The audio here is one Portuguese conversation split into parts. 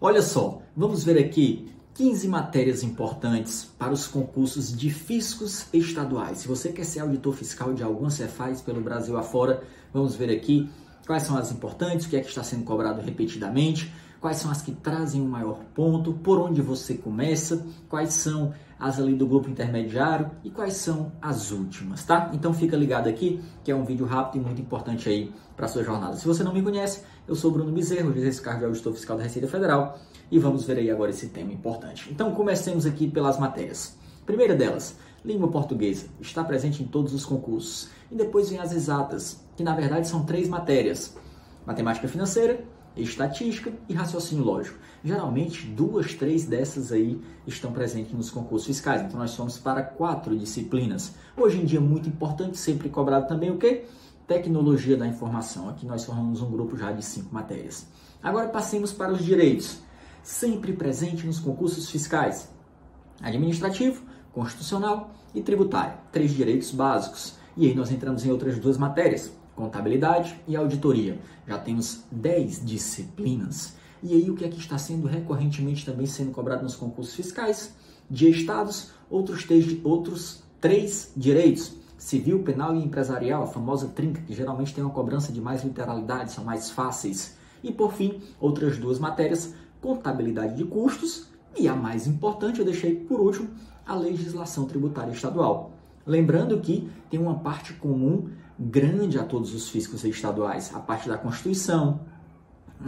Olha só, vamos ver aqui 15 matérias importantes para os concursos de fiscos estaduais. Se você quer ser auditor fiscal de alguma Cefaz pelo Brasil afora, vamos ver aqui quais são as importantes, o que é que está sendo cobrado repetidamente, quais são as que trazem o maior ponto, por onde você começa, quais são as ali do grupo intermediário e quais são as últimas, tá? Então fica ligado aqui, que é um vídeo rápido e muito importante aí para sua jornada. Se você não me conhece, eu sou Bruno Bezerro, exerço cargo de auditor fiscal da Receita Federal e vamos ver aí agora esse tema importante. Então comecemos aqui pelas matérias. Primeira delas, língua portuguesa, está presente em todos os concursos. E depois vem as exatas, que na verdade são três matérias: matemática financeira, estatística e raciocínio lógico. Geralmente, duas, três dessas aí estão presentes nos concursos fiscais. Então, nós somos para quatro disciplinas. Hoje em dia, muito importante, sempre cobrado também o quê? Tecnologia da informação. Aqui nós formamos um grupo já de cinco matérias. Agora, passemos para os direitos. Sempre presente nos concursos fiscais. Administrativo, constitucional e tributário. Três direitos básicos. E aí nós entramos em outras duas matérias, contabilidade e auditoria. Já temos 10 disciplinas. E aí o que é que está sendo recorrentemente também sendo cobrado nos concursos fiscais? De estados, outros três, outros três direitos. Civil, penal e empresarial, a famosa trinca, que geralmente tem uma cobrança de mais literalidade, são mais fáceis. E por fim, outras duas matérias, contabilidade de custos e a mais importante, eu deixei por último, a legislação tributária estadual. Lembrando que tem uma parte comum grande a todos os fiscos estaduais, a parte da Constituição,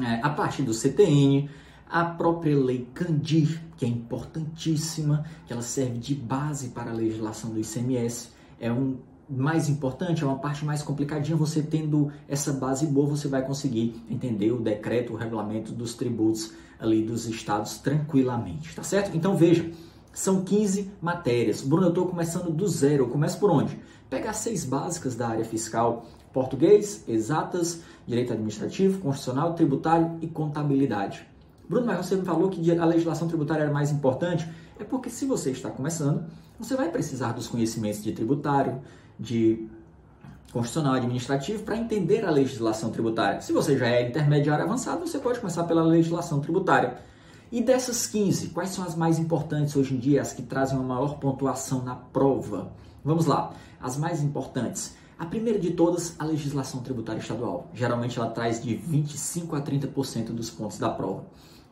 é, a parte do CTN, a própria lei Candir, que é importantíssima, que ela serve de base para a legislação do ICMS, é um mais importante, é uma parte mais complicadinha, você tendo essa base boa, você vai conseguir entender o decreto, o regulamento dos tributos ali dos estados tranquilamente, tá certo? Então veja, são 15 matérias. Bruno, eu estou começando do zero. Eu começo por onde? Pegar seis básicas da área fiscal: português, exatas, direito administrativo, constitucional, tributário e contabilidade. Bruno, mas você me falou que a legislação tributária era mais importante. É porque se você está começando, você vai precisar dos conhecimentos de tributário, de constitucional administrativo para entender a legislação tributária. Se você já é intermediário avançado, você pode começar pela legislação tributária. E dessas 15, quais são as mais importantes hoje em dia, as que trazem uma maior pontuação na prova? Vamos lá, as mais importantes. A primeira de todas, a legislação tributária estadual. Geralmente ela traz de 25 a 30% dos pontos da prova.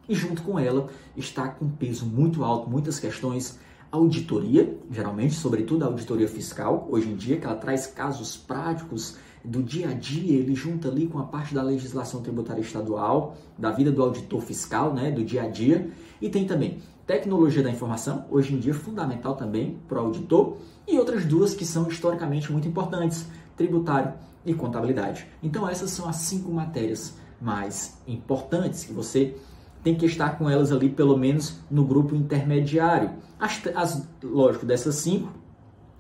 E junto com ela está com peso muito alto, muitas questões auditoria, geralmente, sobretudo a auditoria fiscal, hoje em dia, que ela traz casos práticos do dia a dia, ele junta ali com a parte da legislação tributária estadual, da vida do auditor fiscal, né, do dia a dia, e tem também tecnologia da informação, hoje em dia fundamental também para o auditor, e outras duas que são historicamente muito importantes, tributário e contabilidade. Então essas são as cinco matérias mais importantes que você tem que estar com elas ali pelo menos no grupo intermediário. As, as lógico, dessas cinco,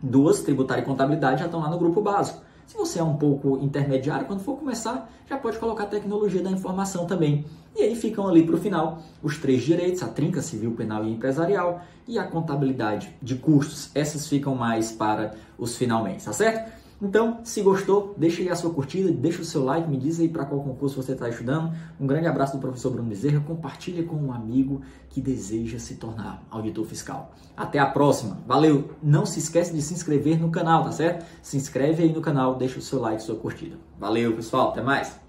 duas, tributário e contabilidade, já estão lá no grupo básico. Se você é um pouco intermediário, quando for começar, já pode colocar tecnologia da informação também. E aí ficam ali para o final os três direitos, a trinca civil, penal e empresarial e a contabilidade de custos. Essas ficam mais para os finalmente, tá certo? Então, se gostou, deixa aí a sua curtida, deixa o seu like, me diz aí para qual concurso você está estudando. Um grande abraço do professor Bruno Bezerra, compartilha com um amigo que deseja se tornar auditor fiscal. Até a próxima, valeu! Não se esquece de se inscrever no canal, tá certo? Se inscreve aí no canal, deixa o seu like, sua curtida. Valeu, pessoal, até mais!